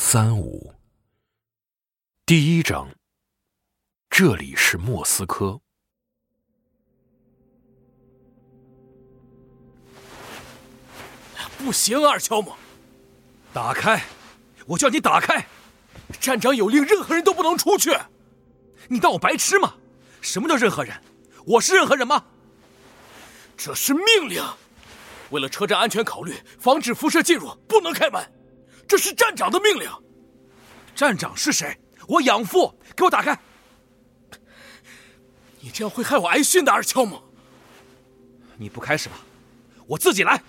三五第一章，这里是莫斯科。不行，二乔姆，打开！我叫你打开！站长有令，任何人都不能出去。你当我白痴吗？什么叫任何人？我是任何人吗？这是命令。为了车站安全考虑，防止辐射进入，不能开门。这是站长的命令。站长是谁？我养父。给我打开！你这样会害我挨训的，二乔姆。你不开是吧？我自己来。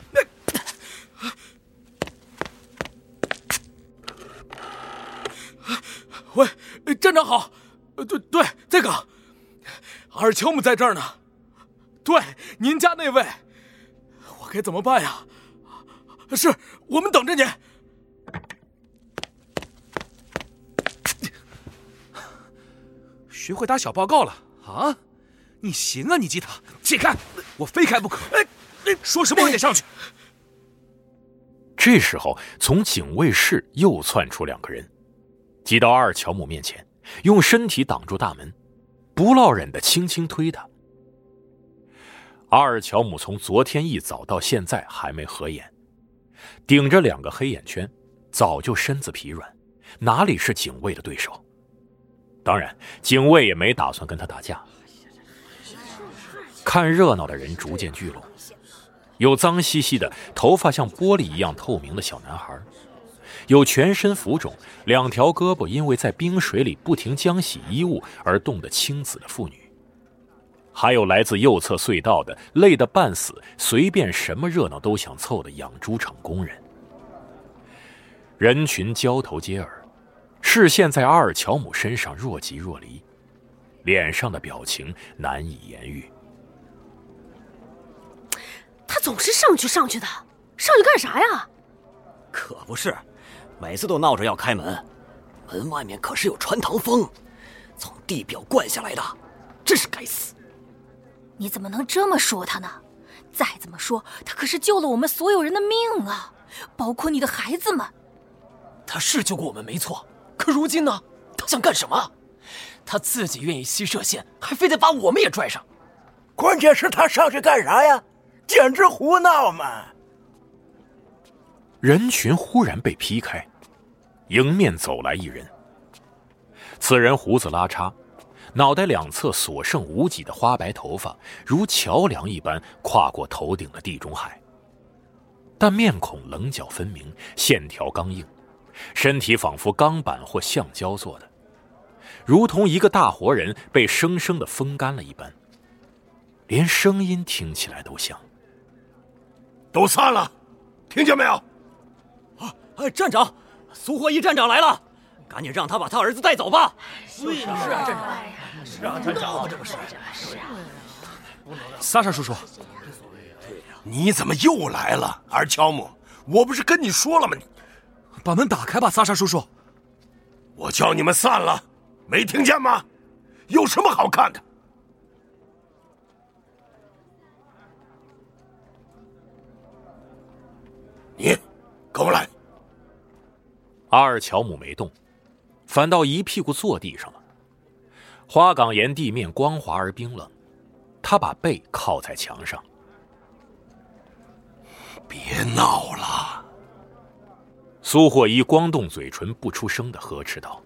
喂，站长好。对对，这个二乔姆在这儿呢。对，您家那位。我该怎么办呀？是我们等着您。学会打小报告了啊？你行啊，你吉他，解开，我非开不可。哎哎，说什么我也得上去。这时候，从警卫室又窜出两个人，挤到阿尔乔姆面前，用身体挡住大门，不落忍的轻轻推他。阿尔乔姆从昨天一早到现在还没合眼，顶着两个黑眼圈，早就身子疲软，哪里是警卫的对手？当然，警卫也没打算跟他打架。看热闹的人逐渐聚拢，有脏兮兮的、头发像玻璃一样透明的小男孩，有全身浮肿、两条胳膊因为在冰水里不停浆洗衣物而冻得青紫的妇女。还有来自右侧隧道的累得半死、随便什么热闹都想凑的养猪场工人。人群交头接耳，视线在阿尔乔姆身上若即若离，脸上的表情难以言喻。他总是上去上去的，上去干啥呀？可不是，每次都闹着要开门，门外面可是有穿堂风，从地表灌下来的，真是该死。你怎么能这么说他呢？再怎么说，他可是救了我们所有人的命啊，包括你的孩子们。他是救过我们没错，可如今呢？他想干什么？他自己愿意吸射线，还非得把我们也拽上。关键是他上去干啥呀？简直胡闹嘛！人群忽然被劈开，迎面走来一人。此人胡子拉碴。脑袋两侧所剩无几的花白头发，如桥梁一般跨过头顶的地中海。但面孔棱角分明，线条刚硬，身体仿佛钢板或橡胶做的，如同一个大活人被生生的风干了一般，连声音听起来都像。都散了，听见没有？啊，哎站长，苏霍伊站长来了，赶紧让他把他儿子带走吧。是啊，站长。是啊，站长，这不是。是啊。萨莎叔叔，你怎么又来了，尔乔姆？我不是跟你说了吗？把门打开吧，萨沙叔叔。我叫你们散了，没听见吗？有什么好看的？你，跟我来。阿尔乔姆没动，反倒一屁股坐地上了。花岗岩地面光滑而冰冷，他把背靠在墙上。别闹了！苏霍伊光动嘴唇，不出声的呵斥道：“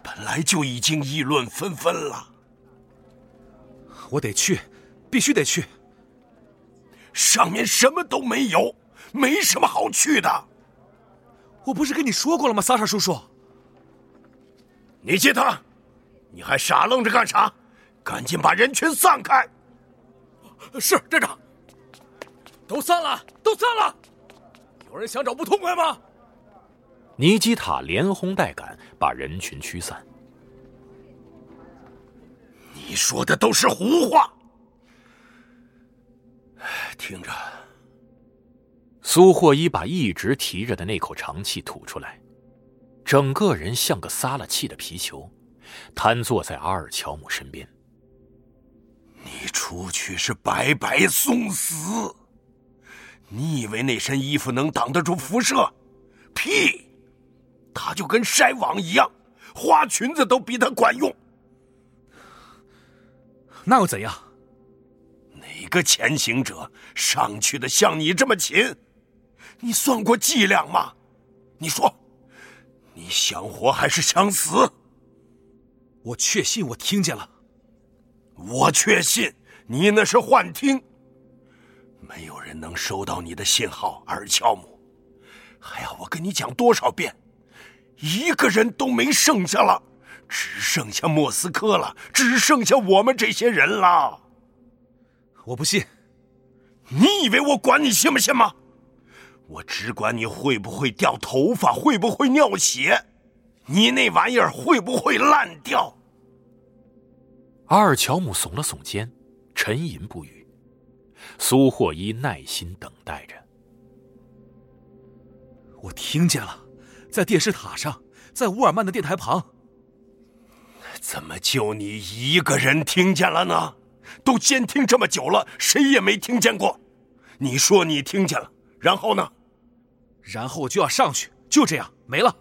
本来就已经议论纷纷了。我得去，必须得去。上面什么都没有，没什么好去的。我不是跟你说过了吗，萨莎叔叔？”你接他，你还傻愣着干啥？赶紧把人群散开！是站长。都散了，都散了。有人想找不痛快吗？尼基塔连轰带赶把人群驱散。你说的都是胡话。听着，苏霍伊把一直提着的那口长气吐出来。整个人像个撒了气的皮球，瘫坐在阿尔乔姆身边。你出去是白白送死，你以为那身衣服能挡得住辐射？屁！它就跟筛网一样，花裙子都比它管用。那又怎样？哪个前行者上去的像你这么勤？你算过伎俩吗？你说，你想活还是想死？我确信我听见了。我确信你那是幻听。没有人能收到你的信号，阿尔乔姆。还要我跟你讲多少遍？一个人都没剩下了，只剩下莫斯科了，只剩下我们这些人了。我不信。你以为我管你信不信吗？我只管你会不会掉头发，会不会尿血，你那玩意儿会不会烂掉？阿尔乔姆耸了耸肩，沉吟不语。苏霍伊耐心等待着。我听见了，在电视塔上，在乌尔曼的电台旁。怎么就你一个人听见了呢？都监听这么久了，谁也没听见过。你说你听见了，然后呢？然后我就要上去，就这样没了。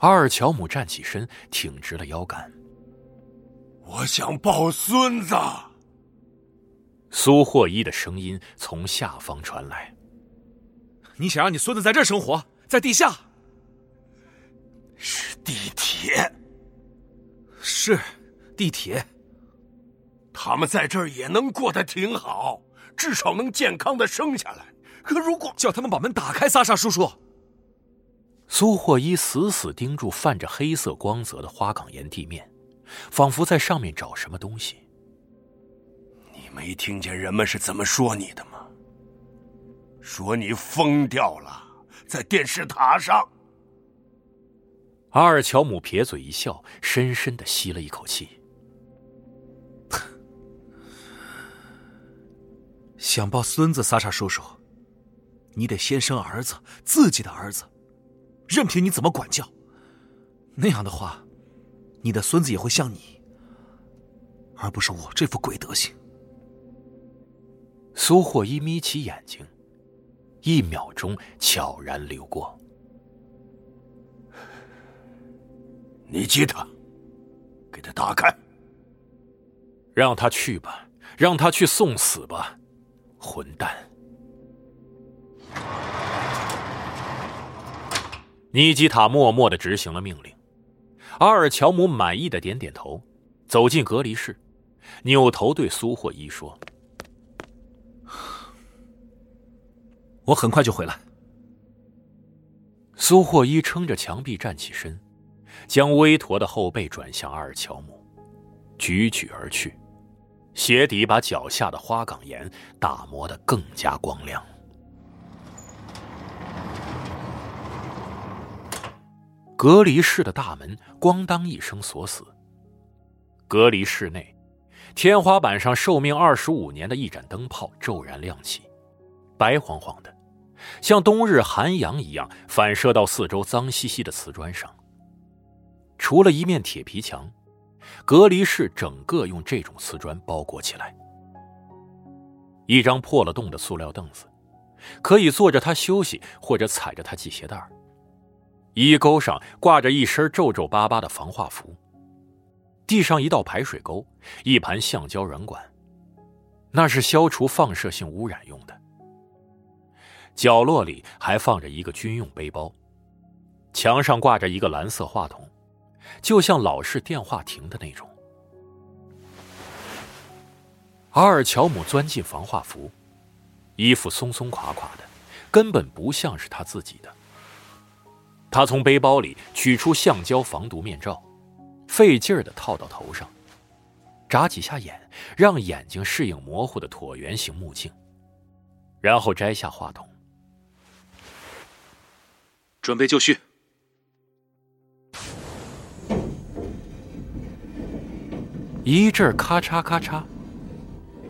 阿尔乔姆站起身，挺直了腰杆。我想抱孙子。苏霍伊的声音从下方传来：“你想让你孙子在这生活，在地下？是地铁，是地铁。他们在这儿也能过得挺好，至少能健康的生下来。可如果叫他们把门打开，萨沙叔叔。”苏霍伊死死盯住泛着黑色光泽的花岗岩地面，仿佛在上面找什么东西。没听见人们是怎么说你的吗？说你疯掉了，在电视塔上。阿尔乔姆撇嘴一笑，深深的吸了一口气。想抱孙子，萨沙叔叔，你得先生儿子，自己的儿子，任凭你怎么管教。那样的话，你的孙子也会像你，而不是我这副鬼德行。苏霍伊眯起眼睛，一秒钟悄然流过。尼基塔，给他打开。让他去吧，让他去送死吧，混蛋！尼基塔默默的执行了命令。阿尔乔姆满意的点点头，走进隔离室，扭头对苏霍伊说。我很快就回来。苏霍伊撑着墙壁站起身，将微驼的后背转向阿尔乔姆，举举而去，鞋底把脚下的花岗岩打磨得更加光亮。隔离室的大门咣当一声锁死。隔离室内，天花板上寿命二十五年的一盏灯泡骤然亮起。白晃晃的，像冬日寒阳一样反射到四周脏兮兮的瓷砖上。除了一面铁皮墙，隔离室整个用这种瓷砖包裹起来。一张破了洞的塑料凳子，可以坐着它休息，或者踩着它系鞋带衣钩上挂着一身皱皱巴巴的防化服。地上一道排水沟，一盘橡胶软管，那是消除放射性污染用的。角落里还放着一个军用背包，墙上挂着一个蓝色话筒，就像老式电话亭的那种。阿尔乔姆钻进防化服，衣服松松垮垮的，根本不像是他自己的。他从背包里取出橡胶防毒面罩，费劲儿的套到头上，眨几下眼，让眼睛适应模糊的椭圆形目镜，然后摘下话筒。准备就绪。一阵咔嚓咔嚓，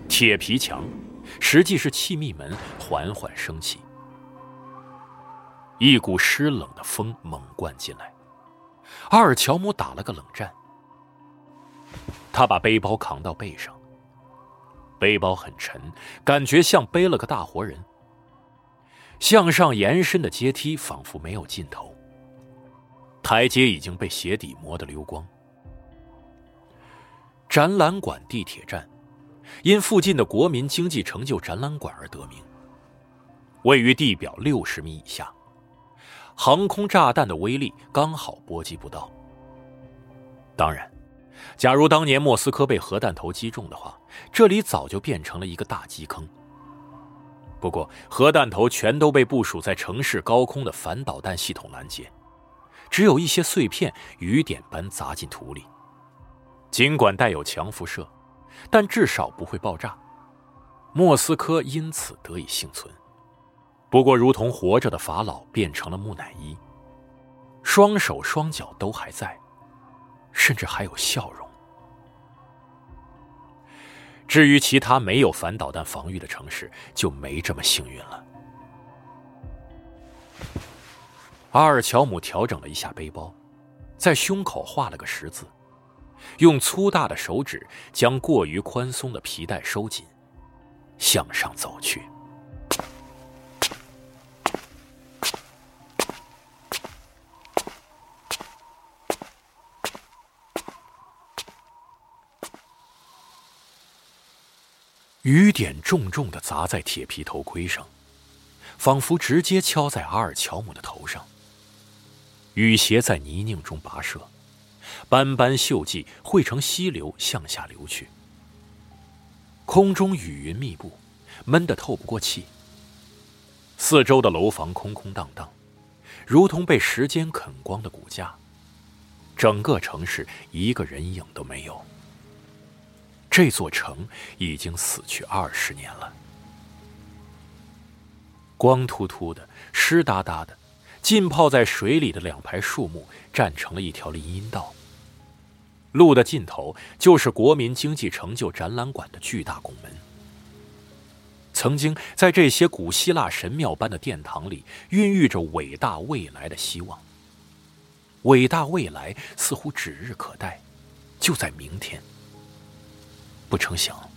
铁皮墙，实际是气密门，缓缓升起。一股湿冷的风猛灌进来，阿尔乔姆打了个冷战。他把背包扛到背上，背包很沉，感觉像背了个大活人。向上延伸的阶梯仿佛没有尽头，台阶已经被鞋底磨得溜光。展览馆地铁站，因附近的国民经济成就展览馆而得名。位于地表六十米以下，航空炸弹的威力刚好波及不到。当然，假如当年莫斯科被核弹头击中的话，这里早就变成了一个大基坑。不过，核弹头全都被部署在城市高空的反导弹系统拦截，只有一些碎片雨点般砸进土里。尽管带有强辐射，但至少不会爆炸。莫斯科因此得以幸存。不过，如同活着的法老变成了木乃伊，双手双脚都还在，甚至还有笑容。至于其他没有反导弹防御的城市，就没这么幸运了。阿尔乔姆调整了一下背包，在胸口画了个十字，用粗大的手指将过于宽松的皮带收紧，向上走去。雨点重重的砸在铁皮头盔上，仿佛直接敲在阿尔乔姆的头上。雨鞋在泥泞中跋涉，斑斑锈迹汇成溪流向下流去。空中雨云密布，闷得透不过气。四周的楼房空空荡荡，如同被时间啃光的骨架。整个城市一个人影都没有。这座城已经死去二十年了，光秃秃的、湿哒哒的，浸泡在水里的两排树木站成了一条林荫道。路的尽头就是国民经济成就展览馆的巨大拱门。曾经在这些古希腊神庙般的殿堂里，孕育着伟大未来的希望。伟大未来似乎指日可待，就在明天。不成想，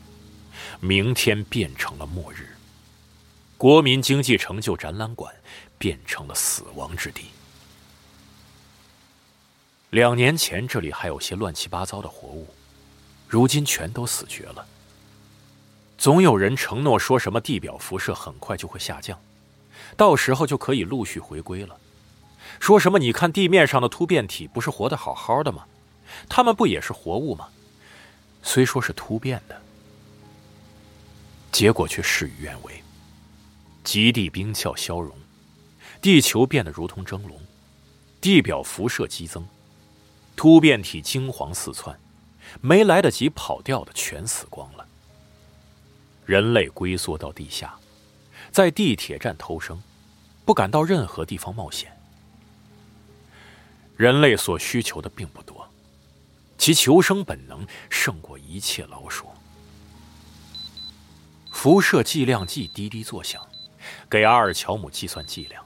明天变成了末日。国民经济成就展览馆变成了死亡之地。两年前这里还有些乱七八糟的活物，如今全都死绝了。总有人承诺说什么地表辐射很快就会下降，到时候就可以陆续回归了。说什么你看地面上的突变体不是活得好好的吗？他们不也是活物吗？虽说是突变的，结果却事与愿违。极地冰壳消融，地球变得如同蒸笼，地表辐射激增，突变体惊惶四窜，没来得及跑掉的全死光了。人类龟缩到地下，在地铁站偷生，不敢到任何地方冒险。人类所需求的并不多。其求生本能胜过一切老鼠。辐射计量计滴滴作响，给阿尔乔姆计算剂量。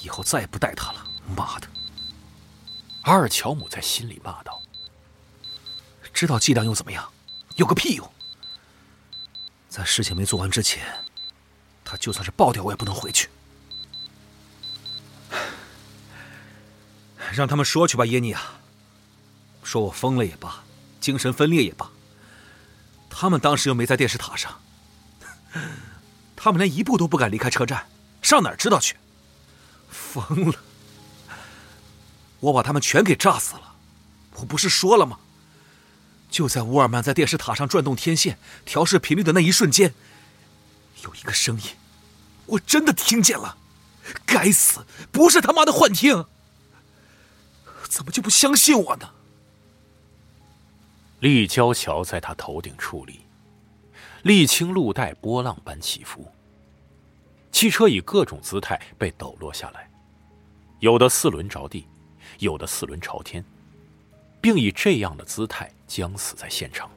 以后再也不带他了！妈的！阿尔乔姆在心里骂道：“知道剂量又怎么样？有个屁用！在事情没做完之前，他就算是爆掉，我也不能回去。”让他们说去吧，耶尼亚。说我疯了也罢，精神分裂也罢。他们当时又没在电视塔上，他们连一步都不敢离开车站，上哪儿知道去？疯了！我把他们全给炸死了。我不是说了吗？就在乌尔曼在电视塔上转动天线、调试频率的那一瞬间，有一个声音，我真的听见了。该死，不是他妈的幻听！怎么就不相信我呢？立交桥在他头顶矗立，沥青路带波浪般起伏。汽车以各种姿态被抖落下来，有的四轮着地，有的四轮朝天，并以这样的姿态将死在现场。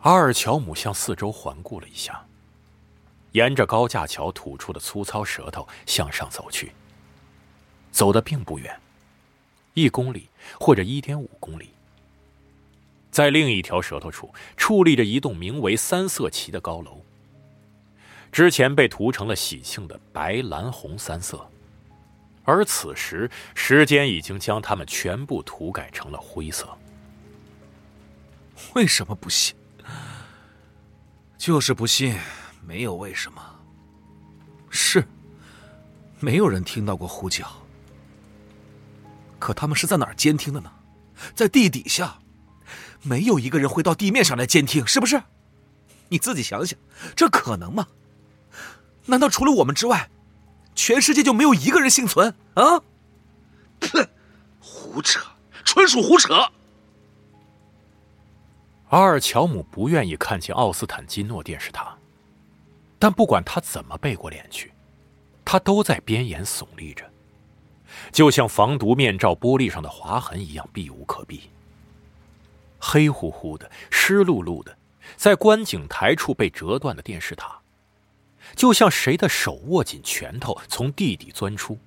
阿尔乔姆向四周环顾了一下，沿着高架桥吐出的粗糙舌头向上走去。走的并不远，一公里或者一点五公里。在另一条舌头处矗立着一栋名为“三色旗”的高楼。之前被涂成了喜庆的白、蓝、红三色，而此时时间已经将它们全部涂改成了灰色。为什么不信？就是不信，没有为什么。是，没有人听到过呼叫。可他们是在哪儿监听的呢？在地底下，没有一个人会到地面上来监听，是不是？你自己想想，这可能吗？难道除了我们之外，全世界就没有一个人幸存啊？哼，胡扯，纯属胡扯。阿尔乔姆不愿意看见奥斯坦金诺电视塔，但不管他怎么背过脸去，他都在边沿耸立着，就像防毒面罩玻璃上的划痕一样避无可避。黑乎乎的、湿漉漉的，在观景台处被折断的电视塔。就像谁的手握紧拳头从地底钻出，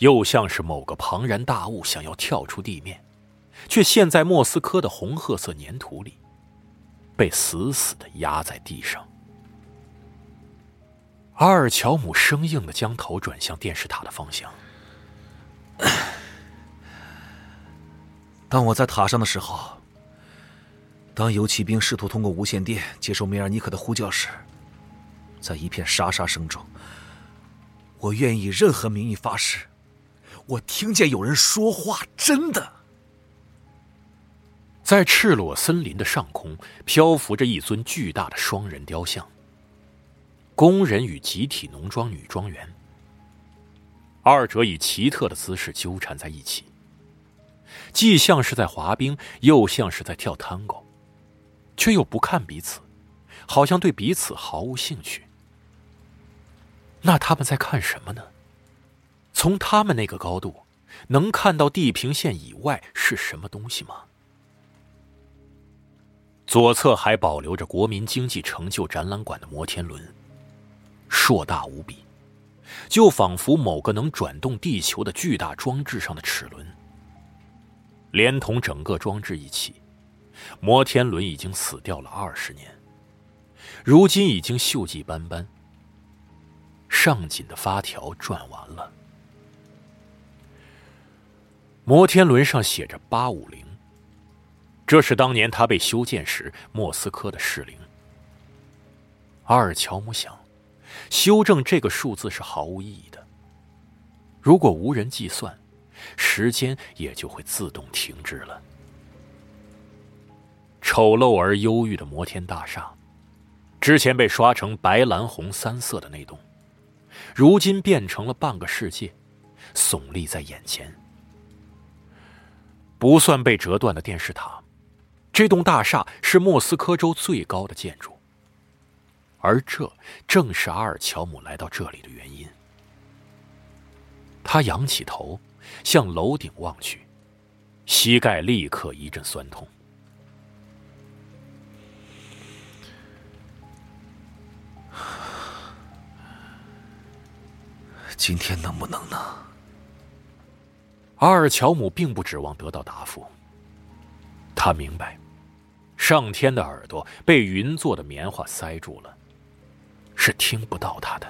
又像是某个庞然大物想要跳出地面，却陷在莫斯科的红褐色粘土里，被死死的压在地上。阿尔乔姆生硬的将头转向电视塔的方向。当我在塔上的时候，当游骑兵试图通过无线电接受梅尔尼克的呼叫时。在一片沙沙声中，我愿意以任何名义发誓，我听见有人说话，真的。在赤裸森林的上空，漂浮着一尊巨大的双人雕像。工人与集体农庄女庄园，二者以奇特的姿势纠缠在一起，既像是在滑冰，又像是在跳探戈，却又不看彼此，好像对彼此毫无兴趣。那他们在看什么呢？从他们那个高度，能看到地平线以外是什么东西吗？左侧还保留着国民经济成就展览馆的摩天轮，硕大无比，就仿佛某个能转动地球的巨大装置上的齿轮。连同整个装置一起，摩天轮已经死掉了二十年，如今已经锈迹斑斑。上紧的发条转完了，摩天轮上写着八五零。这是当年他被修建时莫斯科的适龄。阿尔乔姆想，修正这个数字是毫无意义的。如果无人计算，时间也就会自动停滞了。丑陋而忧郁的摩天大厦，之前被刷成白、蓝、红三色的那栋。如今变成了半个世界，耸立在眼前。不算被折断的电视塔，这栋大厦是莫斯科州最高的建筑。而这正是阿尔乔姆来到这里的原因。他仰起头，向楼顶望去，膝盖立刻一阵酸痛。今天能不能呢？阿尔乔姆并不指望得到答复。他明白，上天的耳朵被云做的棉花塞住了，是听不到他的。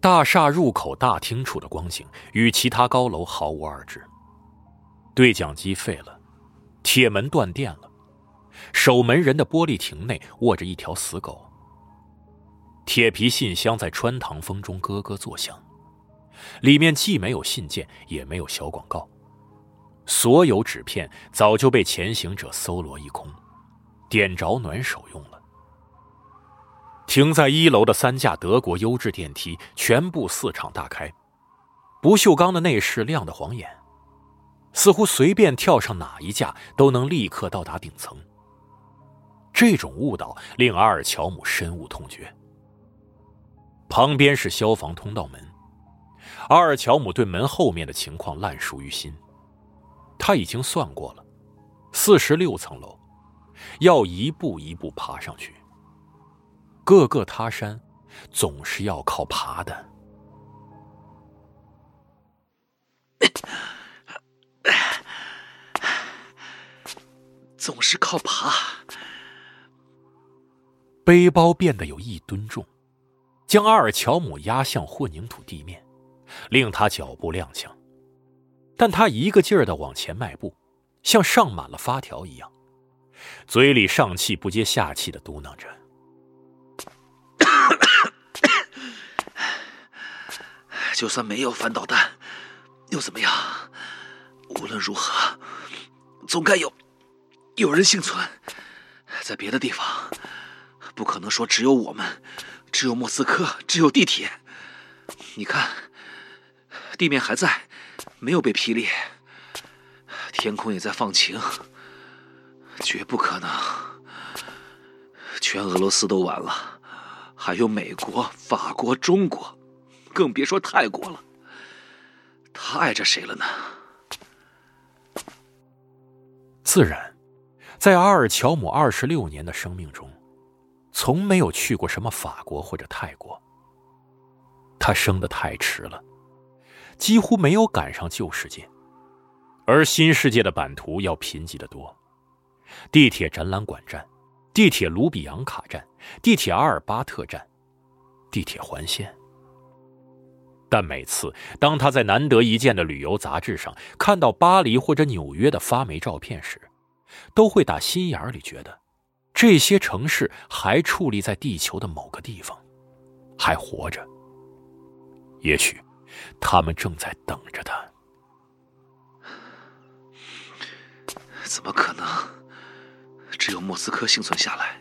大厦入口大厅处的光景与其他高楼毫无二致。对讲机废了，铁门断电了。守门人的玻璃亭内卧着一条死狗。铁皮信箱在穿堂风中咯咯作响，里面既没有信件，也没有小广告，所有纸片早就被前行者搜罗一空，点着暖手用了。停在一楼的三架德国优质电梯全部四敞大开，不锈钢的内饰亮得晃眼，似乎随便跳上哪一架都能立刻到达顶层。这种误导令阿尔乔姆深恶痛绝。旁边是消防通道门，阿尔乔姆对门后面的情况烂熟于心。他已经算过了，四十六层楼，要一步一步爬上去。各个他山，总是要靠爬的。总是靠爬。背包变得有一吨重，将阿尔乔姆压向混凝土地面，令他脚步踉跄。但他一个劲儿的往前迈步，像上满了发条一样，嘴里上气不接下气的嘟囔着。就算没有反导弹，又怎么样？无论如何，总该有有人幸存。在别的地方，不可能说只有我们，只有莫斯科，只有地铁。你看，地面还在，没有被劈裂，天空也在放晴，绝不可能。全俄罗斯都完了，还有美国、法国、中国。更别说泰国了，他爱着谁了呢？自然，在阿尔乔姆二十六年的生命中，从没有去过什么法国或者泰国。他生的太迟了，几乎没有赶上旧世界，而新世界的版图要贫瘠得多。地铁展览馆站，地铁卢比扬卡站，地铁阿尔巴特站，地铁环线。但每次当他在难得一见的旅游杂志上看到巴黎或者纽约的发霉照片时，都会打心眼里觉得，这些城市还矗立在地球的某个地方，还活着。也许，他们正在等着他。怎么可能？只有莫斯科幸存下来？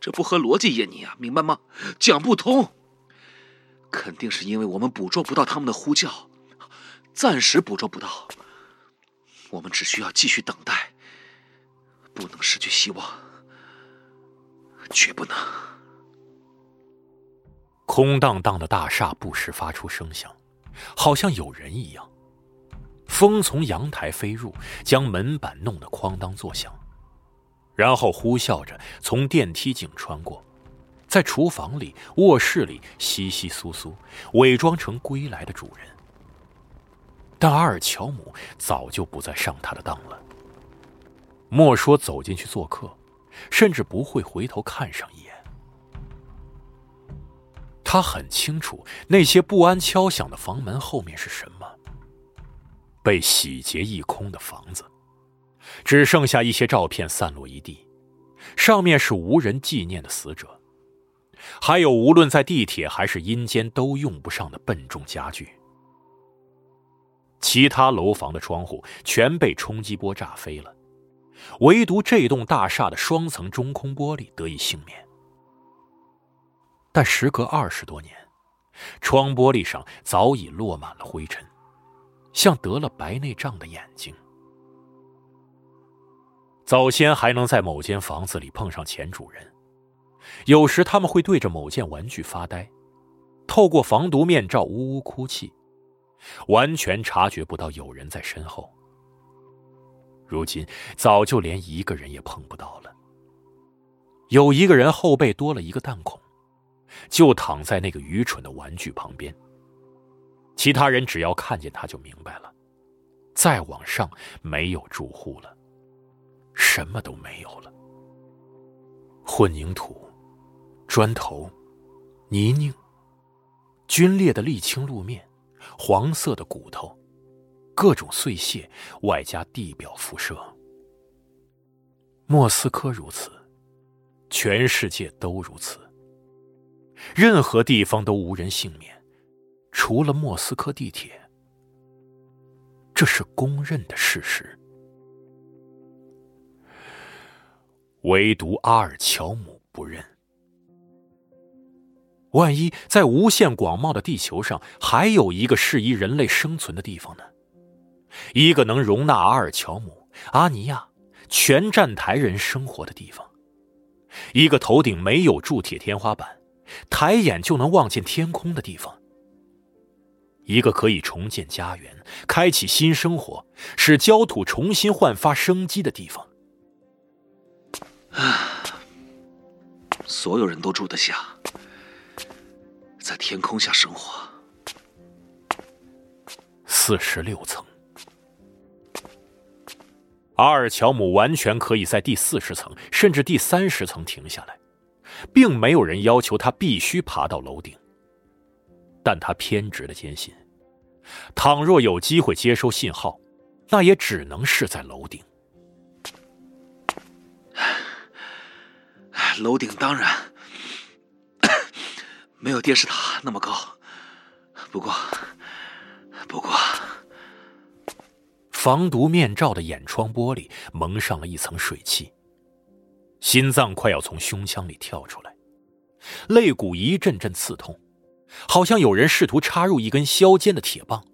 这不合逻辑，耶尼亚，明白吗？讲不通。肯定是因为我们捕捉不到他们的呼叫，暂时捕捉不到。我们只需要继续等待，不能失去希望，绝不能。空荡荡的大厦不时发出声响，好像有人一样。风从阳台飞入，将门板弄得哐当作响，然后呼啸着从电梯井穿过。在厨房里、卧室里，窸窸窣窣，伪装成归来的主人。但阿尔乔姆早就不再上他的当了。莫说走进去做客，甚至不会回头看上一眼。他很清楚那些不安敲响的房门后面是什么：被洗劫一空的房子，只剩下一些照片散落一地，上面是无人纪念的死者。还有，无论在地铁还是阴间都用不上的笨重家具。其他楼房的窗户全被冲击波炸飞了，唯独这栋大厦的双层中空玻璃得以幸免。但时隔二十多年，窗玻璃上早已落满了灰尘，像得了白内障的眼睛。早先还能在某间房子里碰上前主人。有时他们会对着某件玩具发呆，透过防毒面罩呜呜哭泣，完全察觉不到有人在身后。如今早就连一个人也碰不到了。有一个人后背多了一个弹孔，就躺在那个愚蠢的玩具旁边。其他人只要看见他就明白了，再往上没有住户了，什么都没有了，混凝土。砖头、泥泞、皲裂的沥青路面、黄色的骨头、各种碎屑，外加地表辐射。莫斯科如此，全世界都如此。任何地方都无人幸免，除了莫斯科地铁。这是公认的事实。唯独阿尔乔姆不认。万一在无限广袤的地球上还有一个适宜人类生存的地方呢？一个能容纳阿尔乔姆、阿尼亚全站台人生活的地方，一个头顶没有铸铁天花板，抬眼就能望见天空的地方，一个可以重建家园、开启新生活、使焦土重新焕发生机的地方。啊，所有人都住得下。在天空下生活，四十六层。阿尔乔姆完全可以在第四十层甚至第三十层停下来，并没有人要求他必须爬到楼顶。但他偏执的坚信，倘若有机会接收信号，那也只能是在楼顶。楼顶当然没有电视塔那么高，不过，不过，防毒面罩的眼窗玻璃蒙上了一层水汽，心脏快要从胸腔里跳出来，肋骨一阵阵刺痛。好像有人试图插入一根削尖的铁棒。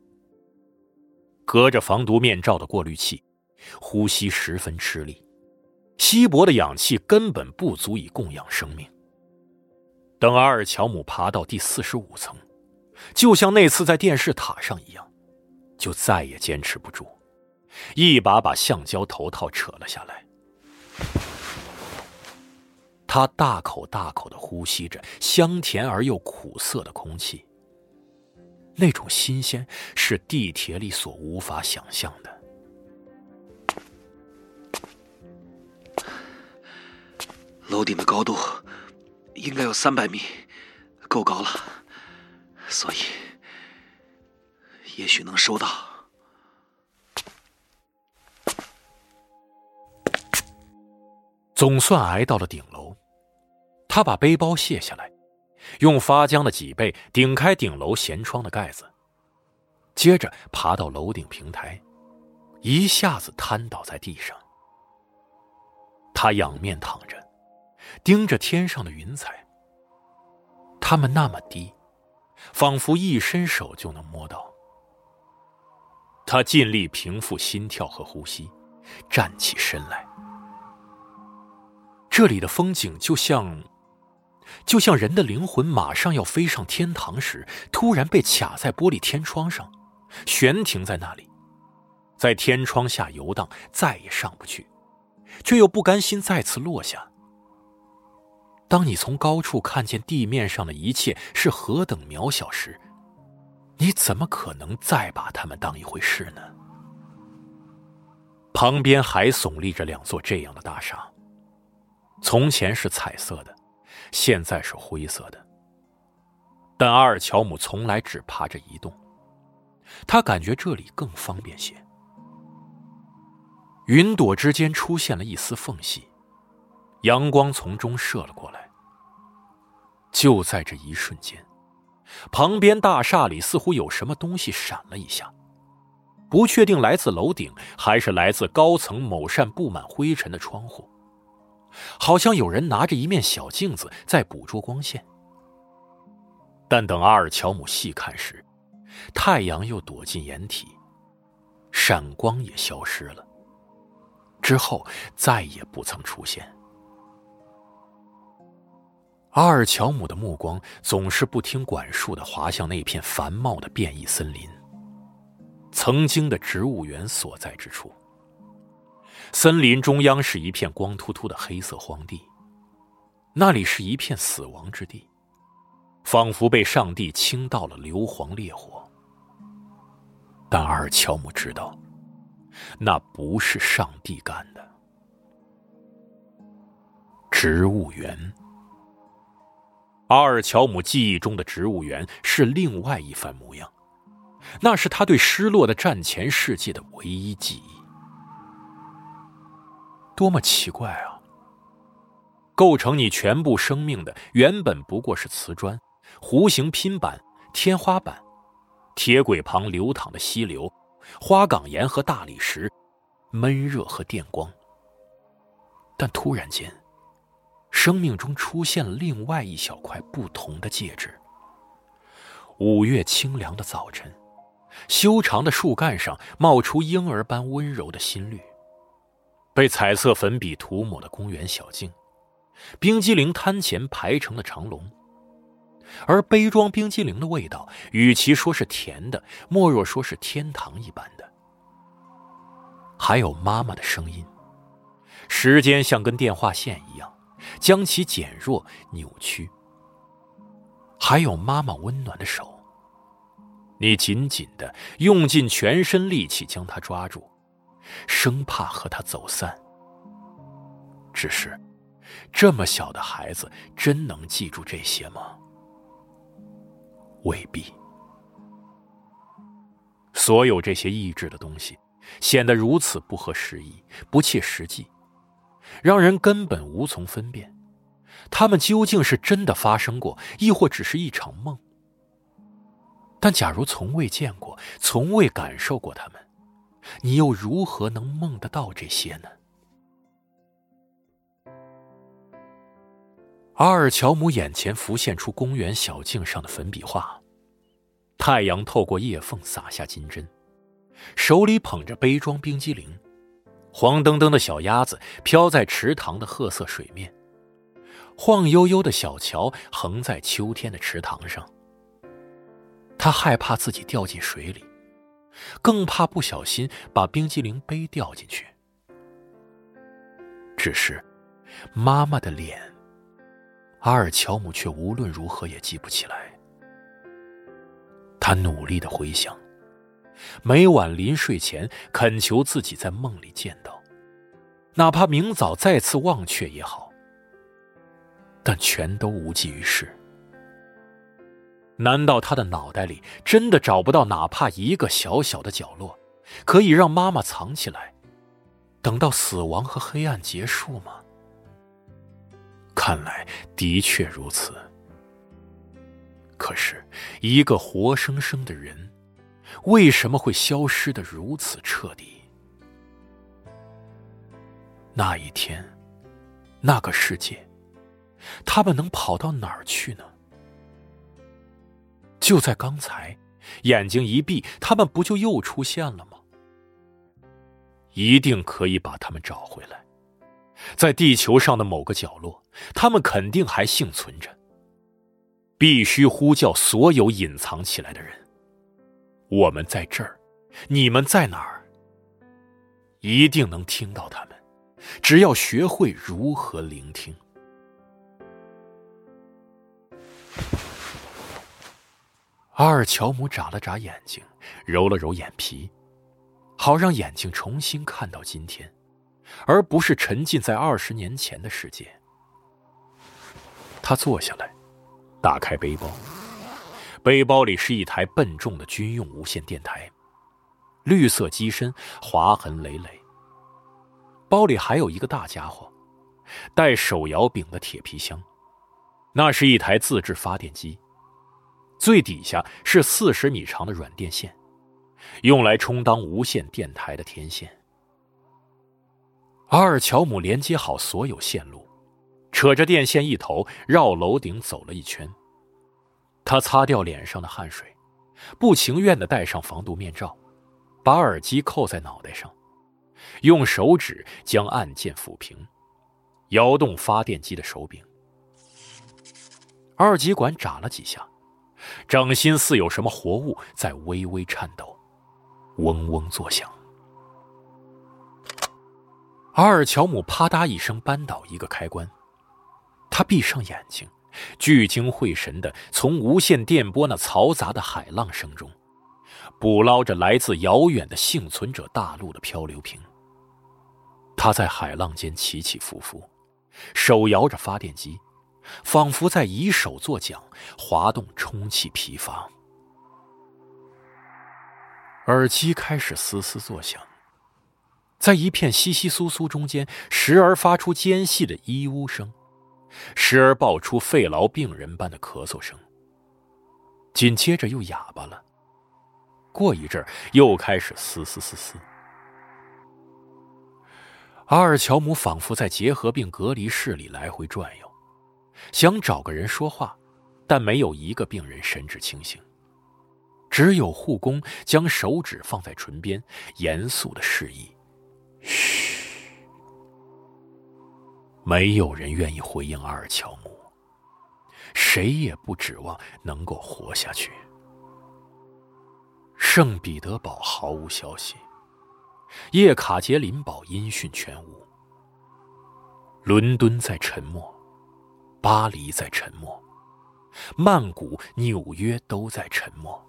隔着防毒面罩的过滤器，呼吸十分吃力，稀薄的氧气根本不足以供养生命。等阿尔乔姆爬到第四十五层，就像那次在电视塔上一样，就再也坚持不住，一把把橡胶头套扯了下来。他大口大口的呼吸着香甜而又苦涩的空气，那种新鲜是地铁里所无法想象的。楼顶的高度应该有三百米，够高了，所以也许能收到。总算挨到了顶楼。他把背包卸下来，用发僵的脊背顶开顶楼舷窗的盖子，接着爬到楼顶平台，一下子瘫倒在地上。他仰面躺着，盯着天上的云彩。它们那么低，仿佛一伸手就能摸到。他尽力平复心跳和呼吸，站起身来。这里的风景就像……就像人的灵魂马上要飞上天堂时，突然被卡在玻璃天窗上，悬停在那里，在天窗下游荡，再也上不去，却又不甘心再次落下。当你从高处看见地面上的一切是何等渺小时，你怎么可能再把它们当一回事呢？旁边还耸立着两座这样的大厦，从前是彩色的。现在是灰色的，但阿尔乔姆从来只爬着一栋，他感觉这里更方便些。云朵之间出现了一丝缝隙，阳光从中射了过来。就在这一瞬间，旁边大厦里似乎有什么东西闪了一下，不确定来自楼顶还是来自高层某扇布满灰尘的窗户。好像有人拿着一面小镜子在捕捉光线，但等阿尔乔姆细看时，太阳又躲进掩体，闪光也消失了，之后再也不曾出现。阿尔乔姆的目光总是不听管束的滑向那片繁茂的变异森林，曾经的植物园所在之处。森林中央是一片光秃秃的黑色荒地，那里是一片死亡之地，仿佛被上帝倾倒了硫磺烈火。但阿尔乔姆知道，那不是上帝干的。植物园，阿尔乔姆记忆中的植物园是另外一番模样，那是他对失落的战前世界的唯一记忆。多么奇怪啊！构成你全部生命的原本不过是瓷砖、弧形拼板、天花板、铁轨旁流淌的溪流、花岗岩和大理石、闷热和电光。但突然间，生命中出现了另外一小块不同的介质。五月清凉的早晨，修长的树干上冒出婴儿般温柔的新绿。被彩色粉笔涂抹的公园小径，冰激凌摊前排成了长龙，而杯装冰激凌的味道，与其说是甜的，莫若说是天堂一般的。还有妈妈的声音，时间像根电话线一样，将其减弱、扭曲。还有妈妈温暖的手，你紧紧的用尽全身力气将它抓住，生怕和他走散。只是，这么小的孩子真能记住这些吗？未必。所有这些意志的东西，显得如此不合时宜、不切实际，让人根本无从分辨，他们究竟是真的发生过，亦或只是一场梦。但假如从未见过、从未感受过他们，你又如何能梦得到这些呢？阿尔乔姆眼前浮现出公园小径上的粉笔画，太阳透过叶缝洒下金针，手里捧着杯装冰激凌，黄澄澄的小鸭子飘在池塘的褐色水面，晃悠悠的小桥横在秋天的池塘上。他害怕自己掉进水里，更怕不小心把冰激凌杯掉进去。只是，妈妈的脸，阿尔乔姆却无论如何也记不起来。他努力的回想，每晚临睡前恳求自己在梦里见到，哪怕明早再次忘却也好，但全都无济于事。难道他的脑袋里真的找不到哪怕一个小小的角落，可以让妈妈藏起来，等到死亡和黑暗结束吗？看来的确如此。可是，一个活生生的人，为什么会消失的如此彻底？那一天，那个世界，他们能跑到哪儿去呢？就在刚才，眼睛一闭，他们不就又出现了吗？一定可以把他们找回来，在地球上的某个角落，他们肯定还幸存着。必须呼叫所有隐藏起来的人。我们在这儿，你们在哪儿？一定能听到他们，只要学会如何聆听。阿尔乔姆眨了眨眼睛，揉了揉眼皮，好让眼睛重新看到今天，而不是沉浸在二十年前的世界。他坐下来，打开背包，背包里是一台笨重的军用无线电台，绿色机身，划痕累累。包里还有一个大家伙，带手摇柄的铁皮箱，那是一台自制发电机。最底下是四十米长的软电线，用来充当无线电台的天线。阿尔乔姆连接好所有线路，扯着电线一头绕楼顶走了一圈。他擦掉脸上的汗水，不情愿的戴上防毒面罩，把耳机扣在脑袋上，用手指将按键抚平，摇动发电机的手柄。二极管眨了几下。掌心似有什么活物在微微颤抖，嗡嗡作响。阿尔乔姆啪嗒一声扳倒一个开关，他闭上眼睛，聚精会神的从无线电波那嘈杂的海浪声中，捕捞着来自遥远的幸存者大陆的漂流瓶。他在海浪间起起伏伏，手摇着发电机。仿佛在以手作桨，滑动充气皮筏。耳机开始嘶嘶作响，在一片稀稀疏疏中间，时而发出尖细的呜呜声，时而爆出肺痨病人般的咳嗽声。紧接着又哑巴了，过一阵又开始嘶嘶嘶嘶。阿尔乔姆仿佛在结核病隔离室里来回转悠。想找个人说话，但没有一个病人神志清醒。只有护工将手指放在唇边，严肃的示意：“嘘。”没有人愿意回应阿尔乔姆，谁也不指望能够活下去。圣彼得堡毫无消息，叶卡捷琳堡音讯全无，伦敦在沉默。巴黎在沉默，曼谷、纽约都在沉默。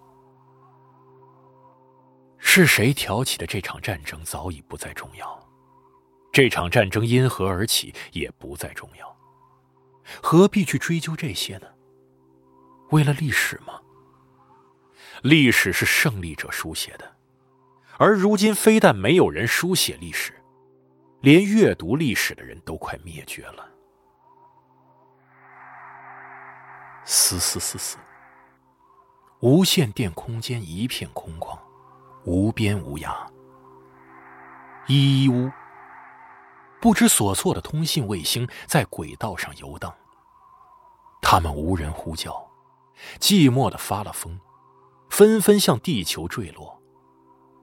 是谁挑起的这场战争早已不再重要，这场战争因何而起也不再重要，何必去追究这些呢？为了历史吗？历史是胜利者书写的，而如今非但没有人书写历史，连阅读历史的人都快灭绝了。嘶嘶嘶嘶，无线电空间一片空旷，无边无涯。一呜，不知所措的通信卫星在轨道上游荡，他们无人呼叫，寂寞的发了疯。纷纷向地球坠落，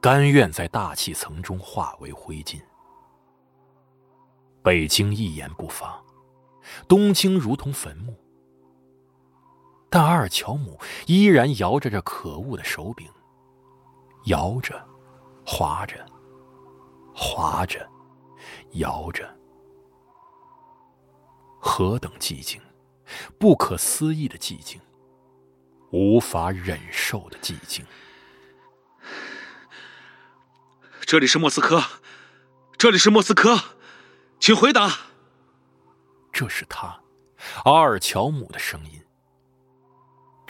甘愿在大气层中化为灰烬。北京一言不发，东京如同坟墓。但阿尔乔姆依然摇着这可恶的手柄，摇着，划着，划着，摇着。何等寂静，不可思议的寂静。无法忍受的寂静。这里是莫斯科，这里是莫斯科，请回答。这是他，阿尔乔姆的声音。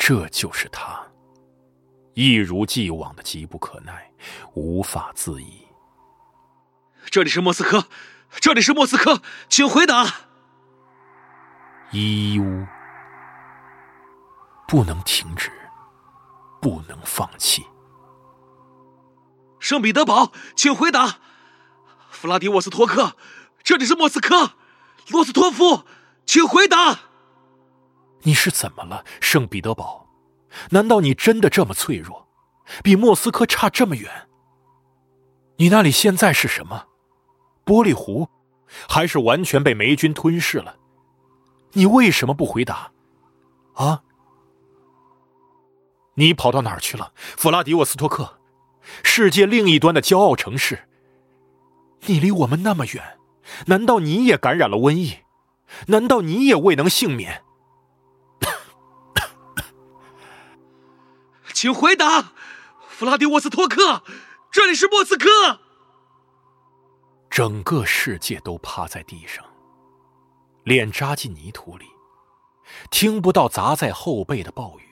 这就是他，一如既往的急不可耐，无法自已。这里是莫斯科，这里是莫斯科，请回答。伊乌。不能停止，不能放弃。圣彼得堡，请回答。弗拉迪沃斯托克，这里是莫斯科。罗斯托夫，请回答。你是怎么了，圣彼得堡？难道你真的这么脆弱，比莫斯科差这么远？你那里现在是什么？玻璃湖，还是完全被霉菌吞噬了？你为什么不回答？啊？你跑到哪儿去了，弗拉迪沃斯托克？世界另一端的骄傲城市。你离我们那么远，难道你也感染了瘟疫？难道你也未能幸免？请回答，弗拉迪沃斯托克，这里是莫斯科。整个世界都趴在地上，脸扎进泥土里，听不到砸在后背的暴雨。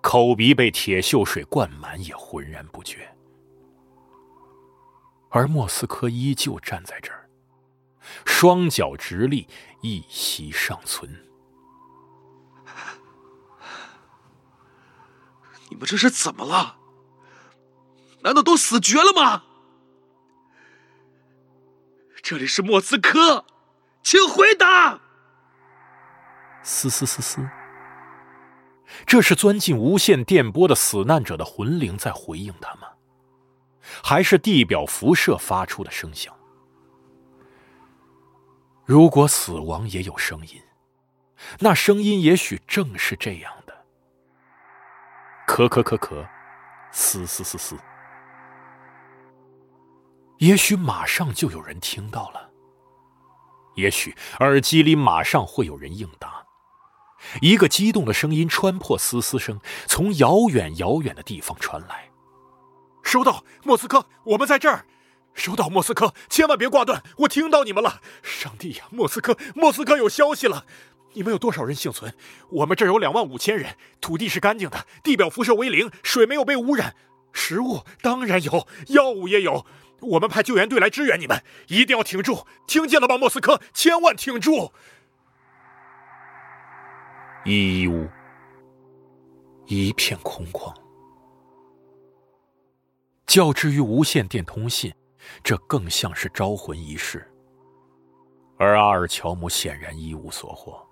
口鼻被铁锈水灌满，也浑然不觉。而莫斯科依旧站在这儿，双脚直立，一息尚存。你们这是怎么了？难道都死绝了吗？这里是莫斯科，请回答。嘶嘶嘶嘶。这是钻进无线电波的死难者的魂灵在回应他吗？还是地表辐射发出的声响？如果死亡也有声音，那声音也许正是这样：咳咳咳咳，嘶嘶嘶嘶。也许马上就有人听到了，也许耳机里马上会有人应答。一个激动的声音穿破嘶嘶声，从遥远遥远的地方传来。收到，莫斯科，我们在这儿。收到，莫斯科，千万别挂断，我听到你们了。上帝呀，莫斯科，莫斯科有消息了。你们有多少人幸存？我们这儿有两万五千人，土地是干净的，地表辐射为零，水没有被污染，食物当然有，药物也有。我们派救援队来支援你们，一定要挺住，听见了吗，莫斯科？千万挺住。一屋，一片空旷。较之于无线电通信，这更像是招魂仪式。而阿尔乔姆显然一无所获。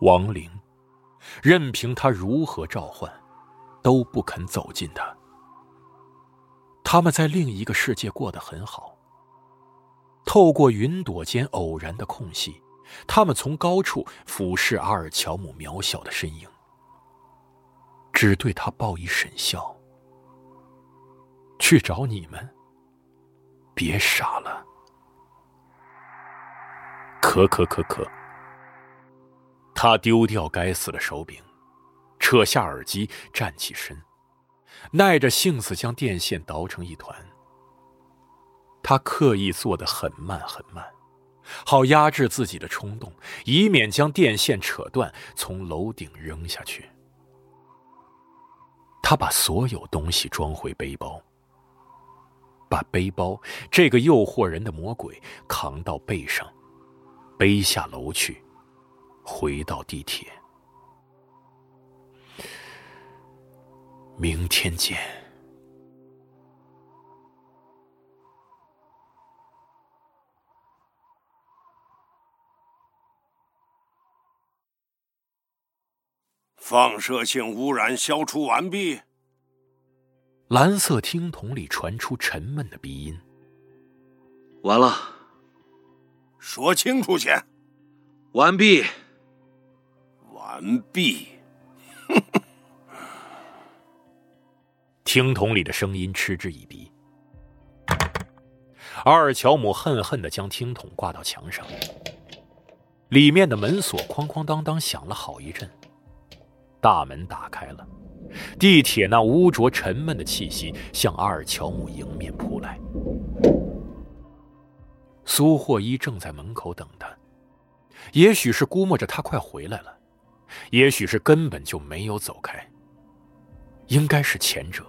亡灵，任凭他如何召唤，都不肯走近他。他们在另一个世界过得很好。透过云朵间偶然的空隙。他们从高处俯视阿尔乔姆渺小的身影，只对他报以沈笑。去找你们，别傻了。咳咳咳咳。他丢掉该死的手柄，扯下耳机，站起身，耐着性子将电线捣成一团。他刻意做得很慢很慢，好压制自己的冲动，以免将电线扯断，从楼顶扔下去。他把所有东西装回背包，把背包这个诱惑人的魔鬼扛到背上，背下楼去，回到地铁。明天见。放射性污染消除完毕。蓝色听筒里传出沉闷的鼻音。完了。说清楚些。完毕。完毕。听筒里的声音嗤之以鼻。阿尔乔姆恨恨的将听筒挂到墙上。里面的门锁哐哐当当响了好一阵。大门打开了，地铁那污浊沉闷的气息向阿尔乔姆迎面扑来。苏霍伊正在门口等他，也许是估摸着他快回来了，也许是根本就没有走开。应该是前者。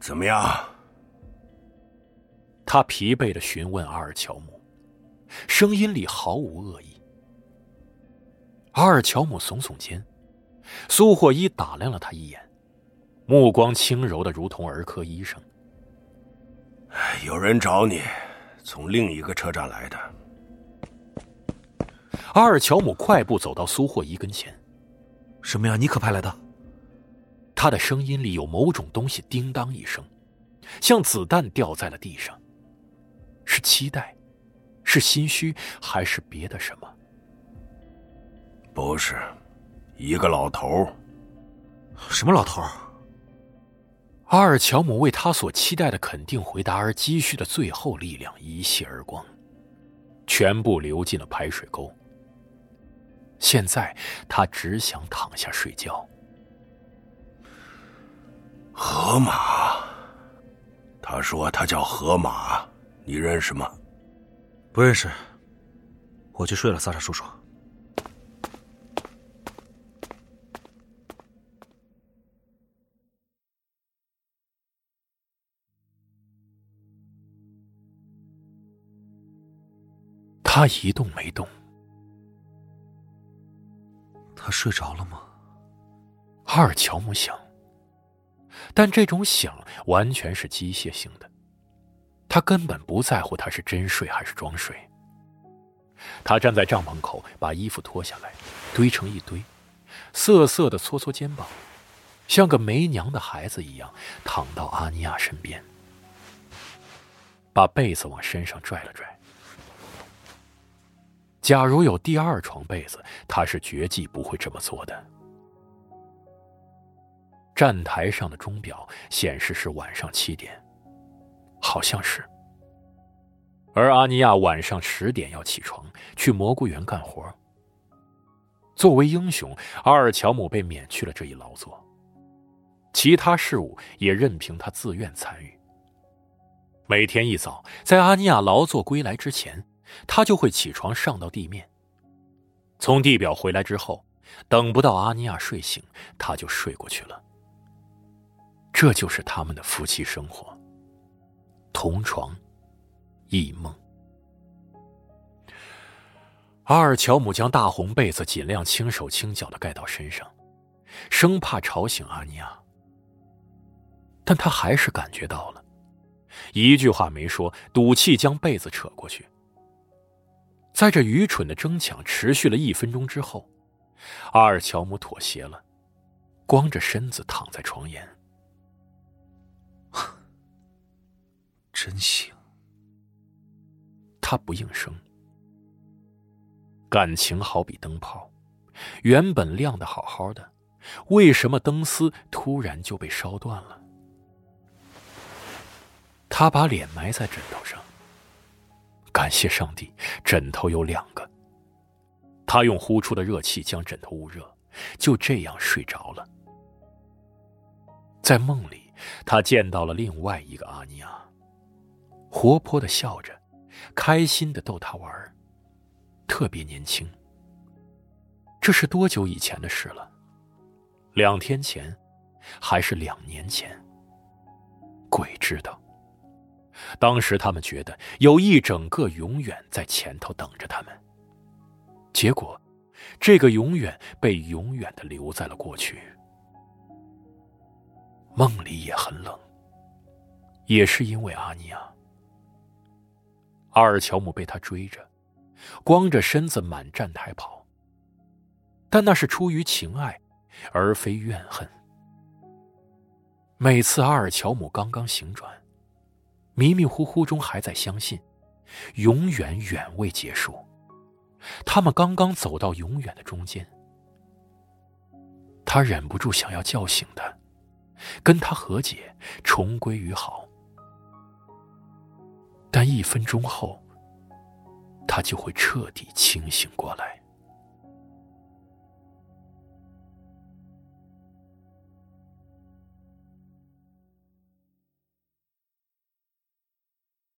怎么样？他疲惫的询问阿尔乔姆，声音里毫无恶意。阿尔乔姆耸耸肩，苏霍伊打量了他一眼，目光轻柔的如同儿科医生。有人找你，从另一个车站来的。阿尔乔姆快步走到苏霍伊跟前：“什么呀？你可派来的？”他的声音里有某种东西叮当一声，像子弹掉在了地上。是期待，是心虚，还是别的什么？不是，一个老头。什么老头？阿尔乔姆为他所期待的肯定回答而积蓄的最后力量一泻而光，全部流进了排水沟。现在他只想躺下睡觉。河马，他说他叫河马，你认识吗？不认识。我去睡了，萨沙叔叔。他一动没动。他睡着了吗？哈尔乔姆想。但这种想完全是机械性的，他根本不在乎他是真睡还是装睡。他站在帐篷口，把衣服脱下来，堆成一堆，瑟瑟的搓搓肩膀，像个没娘的孩子一样躺到阿尼亚身边，把被子往身上拽了拽。假如有第二床被子，他是绝技不会这么做的。站台上的钟表显示是晚上七点，好像是。而阿尼亚晚上十点要起床去蘑菇园干活。作为英雄，阿尔乔姆被免去了这一劳作，其他事务也任凭他自愿参与。每天一早，在阿尼亚劳作归来之前，他就会起床上到地面。从地表回来之后，等不到阿尼亚睡醒，他就睡过去了。这就是他们的夫妻生活。同床，异梦。阿尔乔姆将大红被子尽量轻手轻脚的盖到身上，生怕吵醒阿尼亚。但他还是感觉到了，一句话没说，赌气将被子扯过去。在这愚蠢的争抢持续了一分钟之后，阿尔乔姆妥协了，光着身子躺在床沿。真行。他不应声。感情好比灯泡，原本亮的好好的，为什么灯丝突然就被烧断了？他把脸埋在枕头上。感谢上帝，枕头有两个。他用呼出的热气将枕头捂热，就这样睡着了。在梦里，他见到了另外一个阿尼亚，活泼的笑着，开心的逗他玩特别年轻。这是多久以前的事了？两天前，还是两年前？鬼知道。当时他们觉得有一整个永远在前头等着他们，结果，这个永远被永远的留在了过去。梦里也很冷，也是因为阿尼亚。阿尔乔姆被他追着，光着身子满站台跑。但那是出于情爱，而非怨恨。每次阿尔乔姆刚刚醒转，迷迷糊糊中还在相信，永远远未结束。他们刚刚走到永远的中间，他忍不住想要叫醒他，跟他和解，重归于好。但一分钟后，他就会彻底清醒过来。